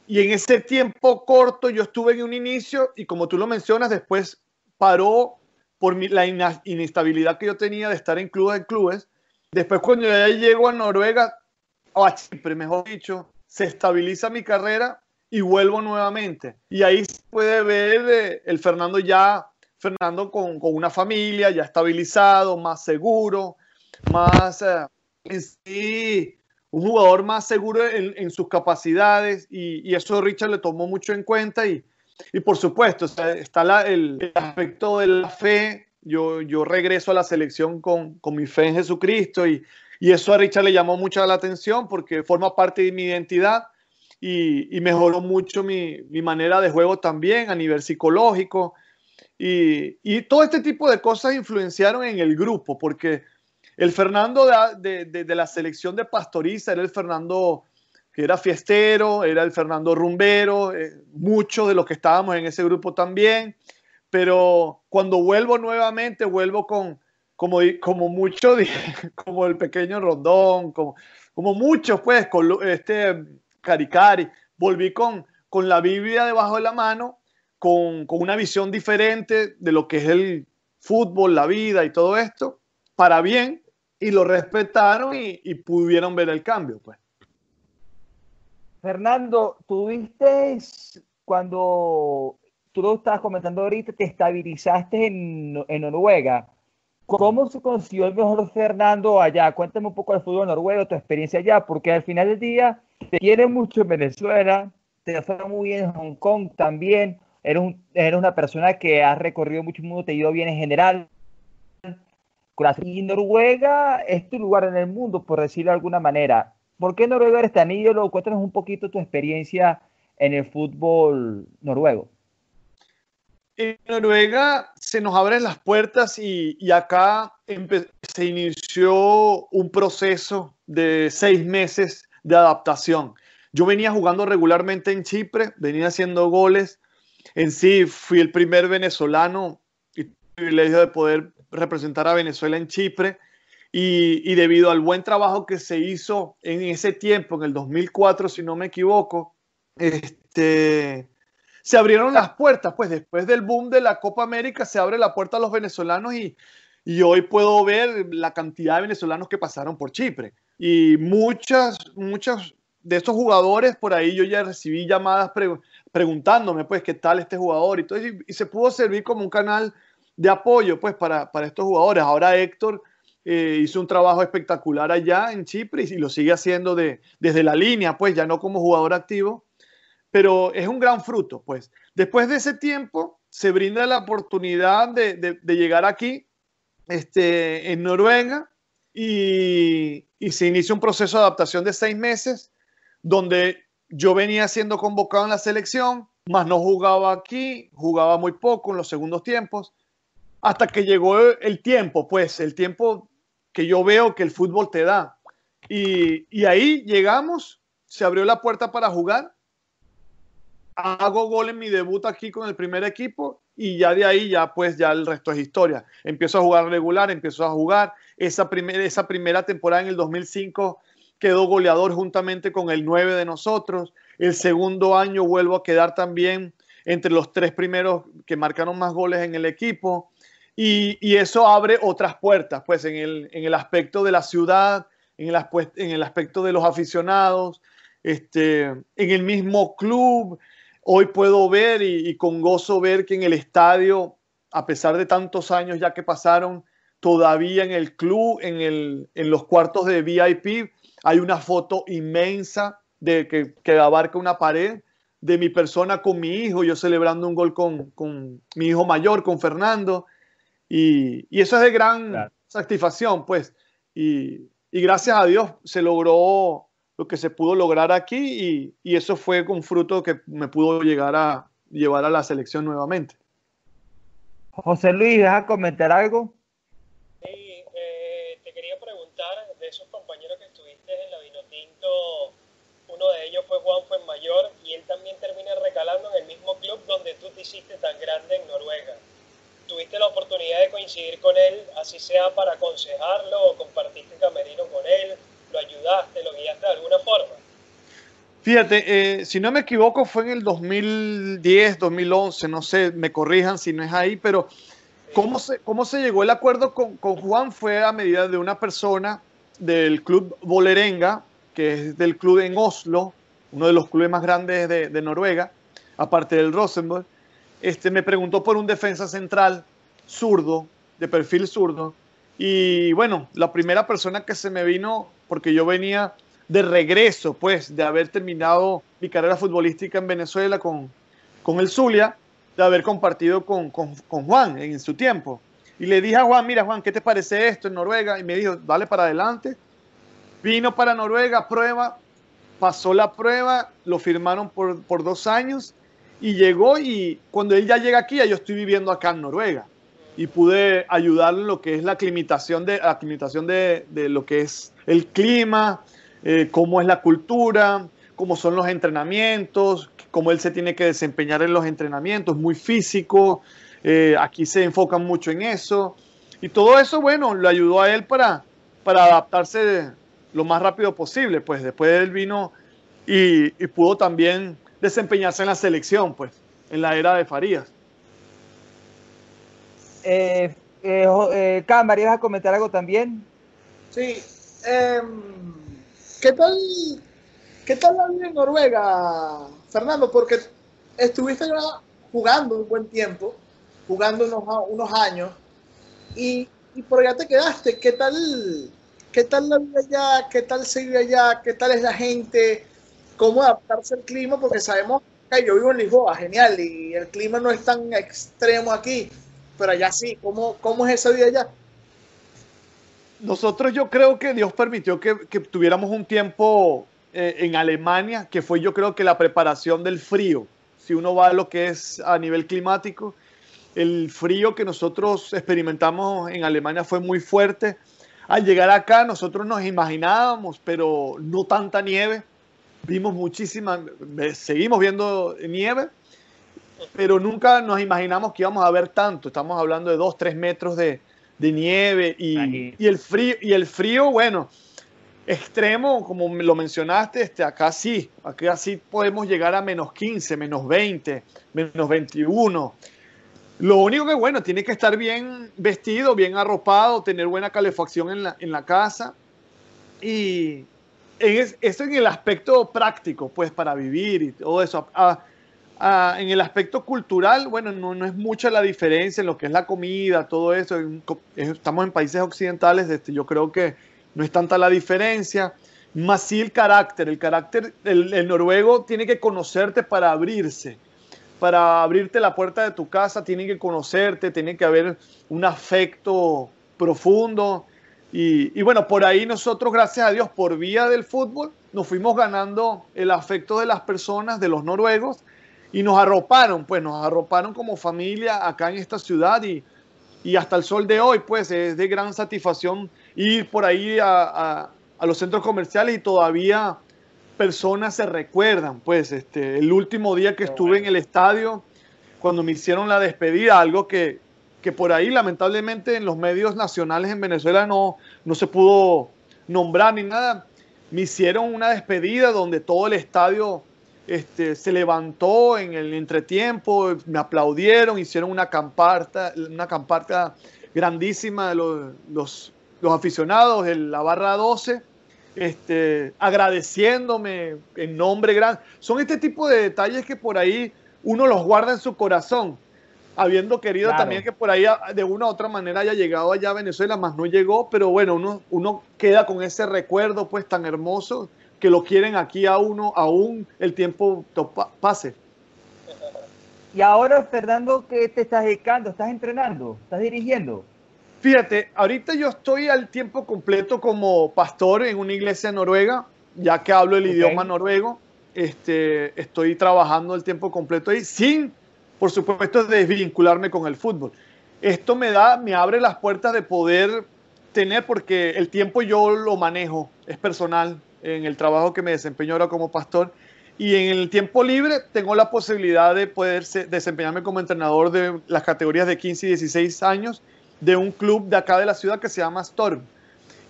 B: Y en ese tiempo corto yo estuve en un inicio y como tú lo mencionas, después paró por mi, la inestabilidad que yo tenía de estar en clubes en clubes. Después cuando ya llego a Noruega, o a Chipre, mejor dicho, se estabiliza mi carrera y vuelvo nuevamente. Y ahí se puede ver eh, el Fernando ya, Fernando con, con, una familia, ya estabilizado, más seguro, más eh, en sí, un jugador más seguro en, en sus capacidades y, y, eso Richard le tomó mucho en cuenta y, y por supuesto o está la, el, el, aspecto de la fe. Yo, yo regreso a la selección con, con mi fe en Jesucristo y, y eso a Richard le llamó mucho la atención porque forma parte de mi identidad y, y mejoró mucho mi, mi, manera de juego también a nivel psicológico. Y, y, todo este tipo de cosas influenciaron en el grupo, porque el Fernando de, de, de, la selección de Pastoriza era el Fernando que era fiestero, era el Fernando rumbero, eh, muchos de los que estábamos en ese grupo también, pero cuando vuelvo nuevamente, vuelvo con, como, como mucho, como el pequeño Rondón, como, como muchos, pues, con este Caricari, volví con, con la Biblia debajo de la mano, con, con, una visión diferente de lo que es el fútbol, la vida y todo esto, para bien, y lo respetaron y, pudieron ver el cambio, pues.
A: Fernando, tuviste cuando tú lo estabas comentando ahorita, te estabilizaste en, en Noruega. ¿Cómo se consiguió el mejor Fernando allá? Cuéntame un poco del fútbol noruego, tu experiencia allá, porque al final del día te quieren mucho en Venezuela, te fue muy bien en Hong Kong también, eres, un, eres una persona que ha recorrido mucho mundo, te ha ido bien en general. Y Noruega es tu lugar en el mundo, por decirlo de alguna manera. ¿Por qué Noruega eres tan ídolo? Cuéntanos un poquito tu experiencia en el fútbol noruego.
B: En Noruega se nos abren las puertas y, y acá se inició un proceso de seis meses de adaptación. Yo venía jugando regularmente en Chipre, venía haciendo goles. En sí, fui el primer venezolano y privilegio de poder representar a Venezuela en Chipre. Y, y, debido al buen trabajo que se hizo en ese tiempo, en el 2004, si no me equivoco, este, se abrieron las puertas. Pues después del boom de la Copa América, se abre la puerta a los venezolanos y, y hoy puedo ver la cantidad de venezolanos que pasaron por Chipre. Y muchas, muchas de estos jugadores, por ahí yo ya recibí llamadas preguntándome, pues, qué tal este jugador y todo, y, se pudo servir como un canal de apoyo, pues, para, para estos jugadores. Ahora Héctor eh, hizo un trabajo espectacular allá en Chipre y, lo sigue haciendo de, desde la línea, pues, ya no como jugador activo, pero es un gran fruto, pues. Después de ese tiempo, se brinda la oportunidad de, de, llegar aquí, este, en Noruega, y, y se inicia un proceso de adaptación de seis meses donde yo venía siendo convocado en la selección, más no jugaba aquí, jugaba muy poco en los segundos tiempos, hasta que llegó el tiempo, pues el tiempo que yo veo que el fútbol te da. Y, y ahí llegamos, se abrió la puerta para jugar, hago gol en mi debut aquí con el primer equipo y ya de ahí ya pues ya el resto es historia. Empiezo a jugar regular, empiezo a jugar. Esa, primer, esa primera temporada en el 2005 quedó goleador juntamente con el 9 de nosotros. El segundo año vuelvo a quedar también entre los tres primeros que marcaron más goles en el equipo. Y, eso abre otras puertas, pues en el, en el, aspecto de la ciudad, en el, en el aspecto de los aficionados, este, en el mismo club. Hoy puedo ver y, y con gozo ver que en el estadio, a pesar de tantos años ya que pasaron, todavía en el club, en, el, en los cuartos de VIP, hay una foto inmensa de que, que, abarca una pared de mi persona con mi hijo, yo celebrando un gol con, con mi hijo mayor, con Fernando. Y, y eso es de gran claro. satisfacción, pues. Y, y, gracias a Dios se logró lo que se pudo lograr aquí y, y eso fue con fruto que me pudo llegar a llevar a la selección nuevamente.
A: José Luis, ¿vas a comentar algo?
D: uno de ellos fue Juan Fuenmayor y él también termina recalando en el mismo club donde tú te hiciste tan grande en Noruega. ¿Tuviste la oportunidad de coincidir con él, así sea para aconsejarlo o compartiste camerino con él? ¿Lo ayudaste, lo guiaste de alguna forma?
B: Fíjate, eh, si no me equivoco fue en el 2010, 2011, no sé, me corrijan si no es ahí, pero ¿cómo se, cómo se llegó el acuerdo con, con Juan? Fue a medida de una persona del club Bolerenga, que es del club en Oslo, uno de los clubes más grandes de, de Noruega, aparte del Rosenborg, este, me preguntó por un defensa central zurdo, de perfil zurdo, y bueno, la primera persona que se me vino, porque yo venía de regreso, pues, de haber terminado mi carrera futbolística en Venezuela con, con el Zulia, de haber compartido con, con, con Juan en su tiempo. Y le dije a Juan, mira Juan, ¿qué te parece esto en Noruega? Y me dijo, dale para adelante. Vino para Noruega, prueba, pasó la prueba, lo firmaron por, por dos años y llegó y cuando él ya llega aquí, ya yo estoy viviendo acá en Noruega y pude ayudarle en lo que es la aclimatación de, aclimatación de, de lo que es el clima, eh, cómo es la cultura, cómo son los entrenamientos, cómo él se tiene que desempeñar en los entrenamientos, muy físico, eh, aquí se enfocan mucho en eso y todo eso, bueno, lo ayudó a él para, para adaptarse lo más rápido posible, pues después él vino y, y, pudo también desempeñarse en la selección, pues, en la era de Farías.
A: Eh, eh, eh Cámara, ¿ibas a comentar algo también?
C: Sí. Eh, ¿Qué tal, qué tal la vida en Noruega, Fernando? Porque estuviste jugando un buen tiempo, jugando unos, unos años, y, y por allá te quedaste. ¿Qué tal, ¿Qué tal la vida allá? ¿Qué tal se vive allá? ¿Qué tal es la gente? ¿Cómo adaptarse al clima? Porque sabemos que yo vivo en Lisboa, genial, y el clima no es tan extremo aquí, pero allá sí. ¿Cómo, cómo es esa vida allá?
B: nosotros yo creo que Dios permitió que, que tuviéramos un tiempo eh, en Alemania, que fue yo creo que la preparación del frío. Si uno va a lo que es a nivel climático, el frío que nosotros experimentamos en Alemania fue muy fuerte. Al llegar acá nosotros nos imaginábamos, pero no tanta nieve. Vimos muchísima, seguimos viendo nieve, pero nunca nos imaginamos que íbamos a ver tanto. Estamos hablando de 2, 3 metros de, de nieve y, y, el frío, y el frío, bueno, extremo, como lo mencionaste, este, acá sí, acá sí podemos llegar a menos 15, menos 20, menos 21. Lo único que, bueno, tiene que estar bien vestido, bien arropado, tener buena calefacción en la, en la casa. Y eso en el aspecto práctico, pues, para vivir y todo eso. Ah, Ah, en el aspecto cultural, bueno, no, no, es mucha la diferencia en lo que es la comida, todo eso. Estamos en países occidentales, este, yo creo que no es tanta la diferencia. Más sí el carácter. El carácter, el, el noruego tiene que conocerte para abrirse. Para abrirte la puerta de tu casa, tiene que conocerte, tiene que haber un afecto profundo. Y, y, bueno, por ahí nosotros, gracias a Dios, por vía del fútbol, nos fuimos ganando el afecto de las personas, de los noruegos, y nos arroparon, pues nos arroparon como familia acá en esta ciudad y, y hasta el sol de hoy, pues es de gran satisfacción ir por ahí a, a, los centros comerciales y todavía personas se recuerdan, pues este, el último día que estuve en el estadio, cuando me hicieron la despedida, algo que, que por ahí lamentablemente en los medios nacionales en Venezuela no, no se pudo nombrar ni nada, me hicieron una despedida donde todo el estadio este, se levantó en el entretiempo, me aplaudieron, hicieron una camparta, una camparta grandísima de los, los, los aficionados en la barra 12, este, agradeciéndome en nombre grande. Son este tipo de detalles que por ahí uno los guarda en su corazón, habiendo querido claro. también que por ahí de una u otra manera haya llegado allá a Venezuela, más no llegó, pero bueno, uno, uno queda con ese recuerdo pues tan hermoso que lo quieren aquí a uno, aún el tiempo pase.
A: Y ahora, Fernando, ¿qué te estás dedicando? ¿Estás entrenando? ¿Estás dirigiendo?
B: Fíjate, ahorita yo estoy al tiempo completo como pastor en una iglesia noruega, ya que hablo el okay. idioma noruego. Este, estoy trabajando el tiempo completo ahí, sin, por supuesto, desvincularme con el fútbol. Esto me da, me abre las puertas de poder tener, porque el tiempo yo lo manejo, es personal, en el trabajo que me desempeño ahora como pastor. Y en el tiempo libre tengo la posibilidad de poder desempeñarme como entrenador de las categorías de 15 y 16 años de un club de acá de la ciudad que se llama Storm.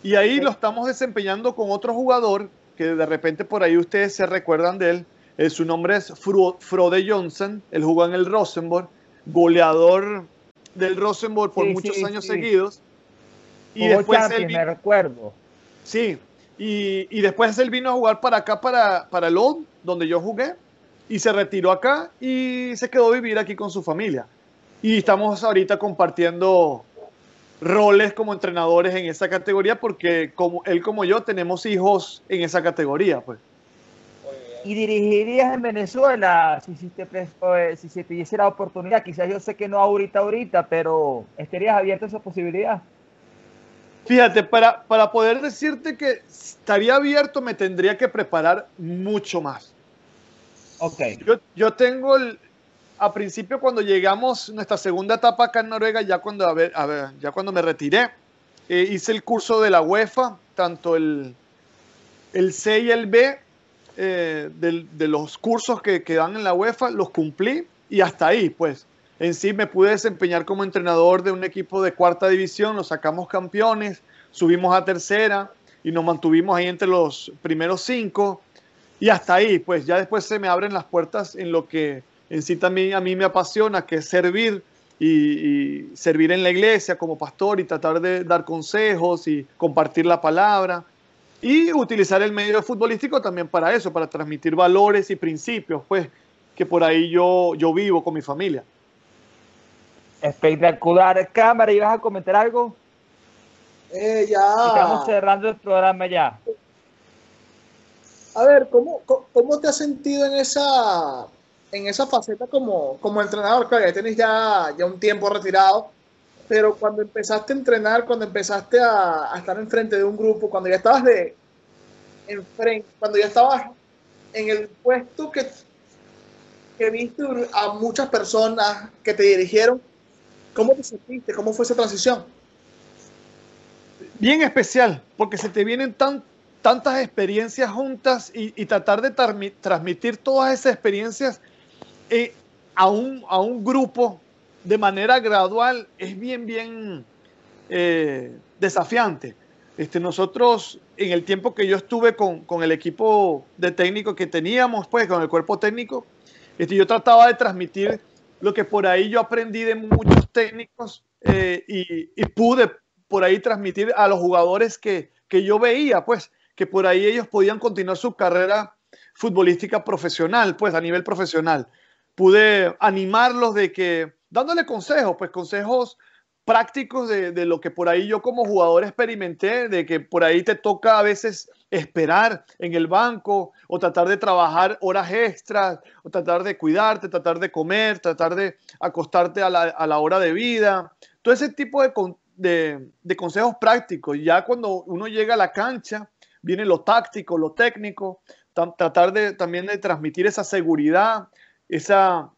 B: Y ahí lo estamos desempeñando con otro jugador que de repente por ahí ustedes se recuerdan de él. Eh, su nombre es Frode Johnson. Él jugó en el Rosenborg, goleador del Rosenborg por sí, muchos sí, años sí. seguidos.
A: Y después él, me recuerdo.
B: Sí, y, después él vino a jugar para acá, para, para el ON, donde yo jugué, y se retiró acá y se quedó a vivir aquí con su familia. Y estamos ahorita compartiendo roles como entrenadores en esa categoría porque como él como yo tenemos hijos en esa categoría. Pues.
A: ¿Y dirigirías en Venezuela si, si, te, si se te diese la oportunidad? Quizás yo sé que no ahorita, ahorita, pero ¿estarías abierto a esa posibilidad?
B: Fíjate, para, para poder decirte que estaría abierto me tendría que preparar mucho más.
A: Ok.
B: Yo, yo tengo el, a principio cuando llegamos nuestra segunda etapa acá en Noruega, ya cuando, a ver, a ver, ya cuando me retiré, eh, hice el curso de la UEFA, tanto el, el C y el B eh, de, de, los cursos que, que dan en la UEFA, los cumplí y hasta ahí, pues en sí me pude desempeñar como entrenador de un equipo de cuarta división, lo sacamos campeones, subimos a tercera y nos mantuvimos ahí entre los primeros cinco y hasta ahí, pues ya después se me abren las puertas en lo que en sí también a mí me apasiona, que es servir y, y servir en la iglesia como pastor y tratar de dar consejos y compartir la palabra y utilizar el medio futbolístico también para eso, para transmitir valores y principios, pues que por ahí yo, yo vivo con mi familia.
A: Espectacular. Cámara, ¿ibas a comentar algo?
C: Eh, ya.
A: Estamos cerrando el programa ya.
C: A ver, ¿cómo, cómo te has sentido en esa, en esa faceta como, como entrenador? Claro, ya tienes ya, ya un tiempo retirado. pero cuando empezaste a entrenar, cuando empezaste a, a estar enfrente de un grupo, cuando ya estabas de enfrente, cuando ya estabas en el puesto que, que viste a muchas personas que te dirigieron, ¿cómo te sentiste? ¿Cómo fue esa transición?
B: Bien especial, porque se te vienen tan, tantas experiencias juntas y, tratar de transmitir todas esas experiencias eh, a, un, a un grupo de manera gradual es bien, bien eh, desafiante. Este, nosotros, en el tiempo que yo estuve con, con, el equipo de técnico que teníamos, pues, con el cuerpo técnico, este, yo trataba de transmitir lo que por ahí yo aprendí de muchos técnicos eh, y, pude por ahí transmitir a los jugadores que, que yo veía, pues, que por ahí ellos podían continuar su carrera futbolística profesional, pues, a nivel profesional. Pude animarlos de que, dándole consejos, pues, consejos prácticos de, de, lo que por ahí yo como jugador experimenté, de que por ahí te toca a veces esperar en el banco o tratar de trabajar horas extras o tratar de cuidarte, tratar de comer, tratar de acostarte a la, a la hora de vida. Todo ese tipo de, de, de, consejos prácticos. Ya cuando uno llega a la cancha, viene lo táctico, lo técnico, tratar de, también de transmitir esa seguridad, esa,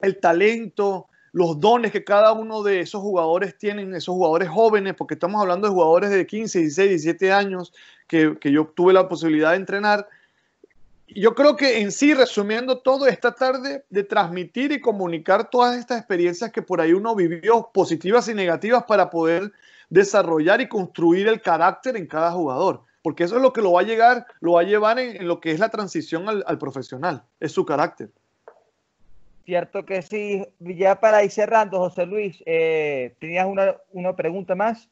B: el talento, los dones que cada uno de esos jugadores tienen, esos jugadores jóvenes, porque estamos hablando de jugadores de 15, 16, 17 años que, que yo tuve la posibilidad de entrenar. Yo creo que en sí, resumiendo todo, esta tarde de transmitir y comunicar todas estas experiencias que por ahí uno vivió, positivas y negativas, para poder desarrollar y construir el carácter en cada jugador. Porque eso es lo que lo va a llegar, lo va a llevar en, lo que es la transición al profesional, es su carácter.
A: Cierto que sí. Ya para ir cerrando, José Luis, eh, ¿tenías una, una, pregunta más?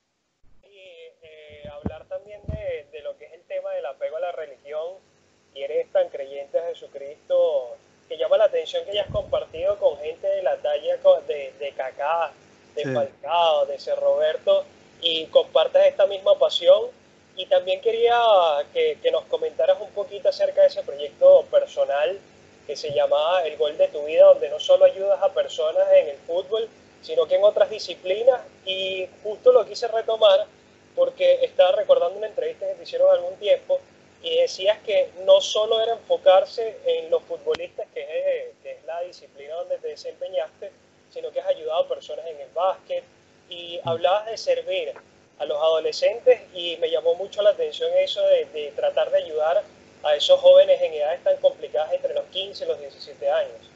D: Sí, eh, hablar también de, de, lo que es el tema del apego a la religión y eres tan creyente de Jesucristo, que llama la atención que hayas compartido con gente de la talla de, de Cacá, de sí. Falcao, de Ser Roberto, y compartas esta misma pasión. Y también quería que, que nos comentaras un poquito acerca de ese proyecto personal que se llamaba El Gol de tu Vida, donde no solo ayudas a personas en el fútbol, sino que en otras disciplinas. Y justo lo quise retomar porque estaba recordando una entrevista que te hicieron algún tiempo y decías que no solo era enfocarse en los futbolistas, que es, que es la disciplina donde te desempeñaste, sino que has ayudado a personas en el básquet y hablabas de servir a los adolescentes y me llamó mucho la atención eso de, de tratar de ayudar a esos jóvenes en edades tan complicadas entre los 15 y los 17 años.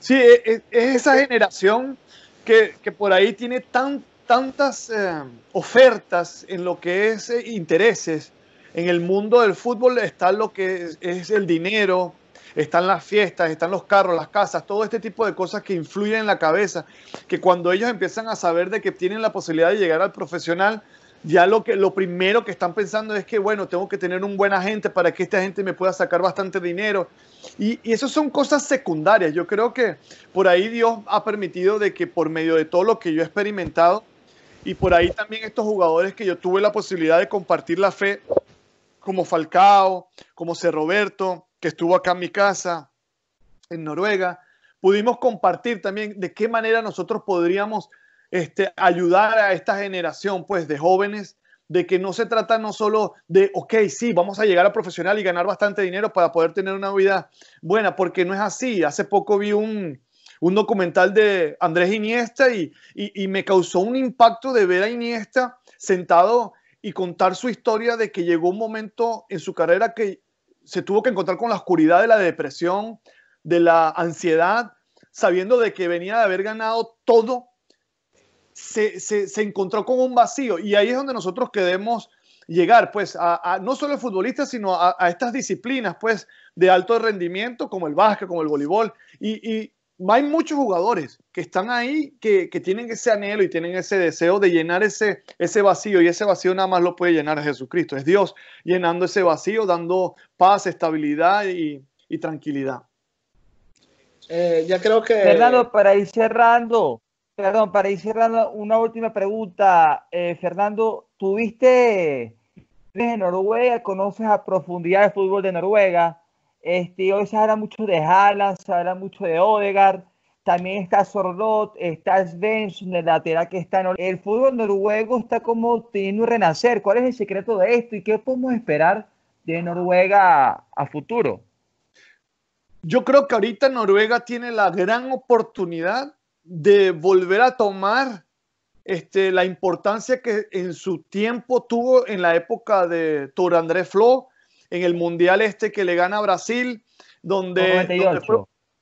B: Sí, es, es esa generación que, que, por ahí tiene tan, tantas eh, ofertas en lo que es eh, intereses. En el mundo del fútbol está lo que es, es, el dinero, están las fiestas, están los carros, las casas, todo este tipo de cosas que influyen en la cabeza, que cuando ellos empiezan a saber de que tienen la posibilidad de llegar al profesional, ya lo, que, lo primero que están pensando es que, bueno, tengo que tener un buen agente para que esta gente me pueda sacar bastante dinero. Y, y eso son cosas secundarias. Yo creo que por ahí Dios ha permitido de que por medio de todo lo que yo he experimentado y por ahí también estos jugadores que yo tuve la posibilidad de compartir la fe, como Falcao, como C. Roberto, que estuvo acá en mi casa, en Noruega, pudimos compartir también de qué manera nosotros podríamos este, ayudar a esta generación pues, de jóvenes de que no se trata no solo de, ok, sí, vamos a llegar a profesional y ganar bastante dinero para poder tener una vida buena, porque no es así. Hace poco vi un, un documental de Andrés Iniesta y, y, y, me causó un impacto de ver a Iniesta sentado y contar su historia de que llegó un momento en su carrera que se tuvo que encontrar con la oscuridad de la depresión, de la ansiedad, sabiendo de que venía de haber ganado todo se, se, se, encontró con un vacío. Y ahí es donde nosotros queremos llegar, pues, a, a no solo el futbolista, sino a, a, estas disciplinas, pues, de alto rendimiento, como el básquet, como el voleibol, y, y hay muchos jugadores que están ahí, que, que, tienen ese anhelo y tienen ese deseo de llenar ese, ese vacío, y ese vacío nada más lo puede llenar Jesucristo, es Dios llenando ese vacío, dando paz, estabilidad y, y tranquilidad.
C: Eh, ya creo que...
A: Fernando, para ir cerrando, Perdón, para ir cerrando, una última pregunta. Eh, Fernando, ¿tuviste en Noruega? ¿Conoces a profundidad el fútbol de Noruega? Este, hoy se habla mucho de Haaland, se habla mucho de Odegaard, también está Sorlot, está Svensson, el lateral que está en el fútbol noruego está como teniendo un renacer. ¿Cuál es el secreto de esto y qué podemos esperar de Noruega a, futuro?
B: Yo creo que ahorita Noruega tiene la gran oportunidad de volver a tomar este, la importancia que en su tiempo tuvo en la época de Tour André Flo, en el Mundial este que le gana a Brasil, donde,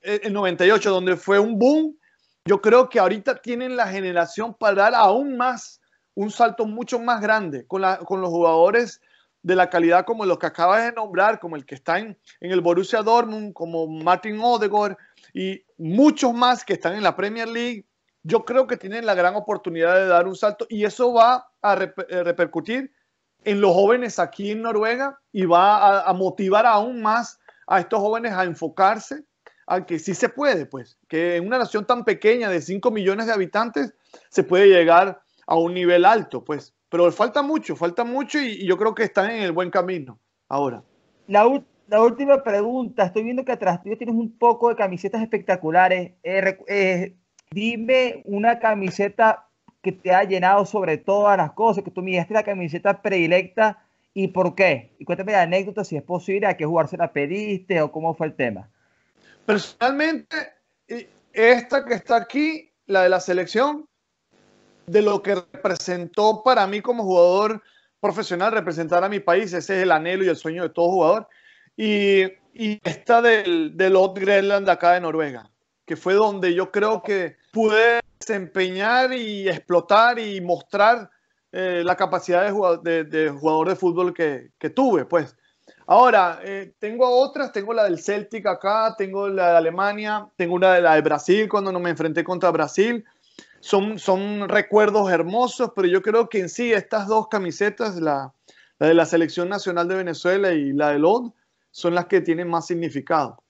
B: el 98, donde fue un boom. Yo creo que ahorita tienen la generación para dar aún más, un salto mucho más grande con, la, con los jugadores de la calidad como los que acabas de nombrar, como el que está en, en el Borussia Dortmund, como Martin Odegaard y muchos más que están en la Premier League. Yo creo que tienen la gran oportunidad de dar un salto y eso va a eh, repercutir en los jóvenes aquí en Noruega y va a, motivar aún más a estos jóvenes a enfocarse a que sí se puede, pues, que en una nación tan pequeña de 5 millones de habitantes se puede llegar a un nivel alto, pues. Pero falta mucho, falta mucho y, yo creo que están en el buen camino ahora.
A: La, la, última pregunta, estoy viendo que atrás tú tienes un poco de camisetas espectaculares. Eh, eh, dime una camiseta que te ha llenado sobre todas las cosas, que tú miraste la camiseta predilecta y por qué. Y cuéntame la anécdota, si es posible, a qué jugar se la pediste o cómo fue el tema.
B: Personalmente, esta que está aquí, la de la selección, de lo que representó para mí como jugador profesional, representar a mi país, ese es el anhelo y el sueño de todo jugador. Y, y esta del, del Odd Greenland acá de Noruega, que fue donde yo creo que pude desempeñar y explotar y mostrar eh, la capacidad de jugador de, jugador de fútbol que, que tuve, pues. Ahora, eh, tengo otras, tengo la del Celtic acá, tengo la de Alemania, tengo una de la de Brasil cuando no me enfrenté contra Brasil. Son, son recuerdos hermosos, pero yo creo que en sí estas dos camisetas, la, la de la Selección Nacional de Venezuela y la del OD, son las que tienen más significado.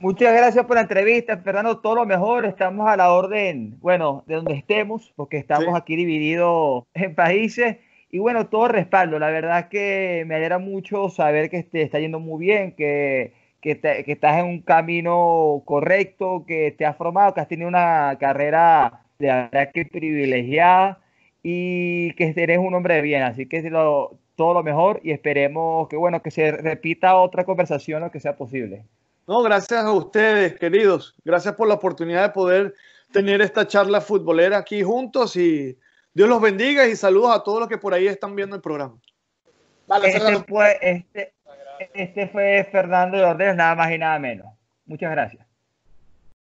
A: Muchas gracias por la entrevista, Fernando. Todo lo mejor. Estamos a la orden, bueno, de donde estemos, porque estamos aquí divididos en países y bueno, todo respaldo. La verdad que me alegra mucho saber que te está yendo muy bien, que, que, que, estás en un camino correcto, que te has formado, que has tenido una carrera de verdad que privilegiada y que eres un hombre de bien. Así que lo, todo lo mejor y esperemos que bueno que se repita otra conversación lo que sea posible.
B: No, gracias a ustedes, queridos. Gracias por la oportunidad de poder tener esta charla futbolera aquí juntos y Dios los bendiga y saludos a todos los que por ahí están viendo el programa.
A: Vale, este, fue, este, este fue Fernando de Ordenes, nada más y nada menos. Muchas gracias.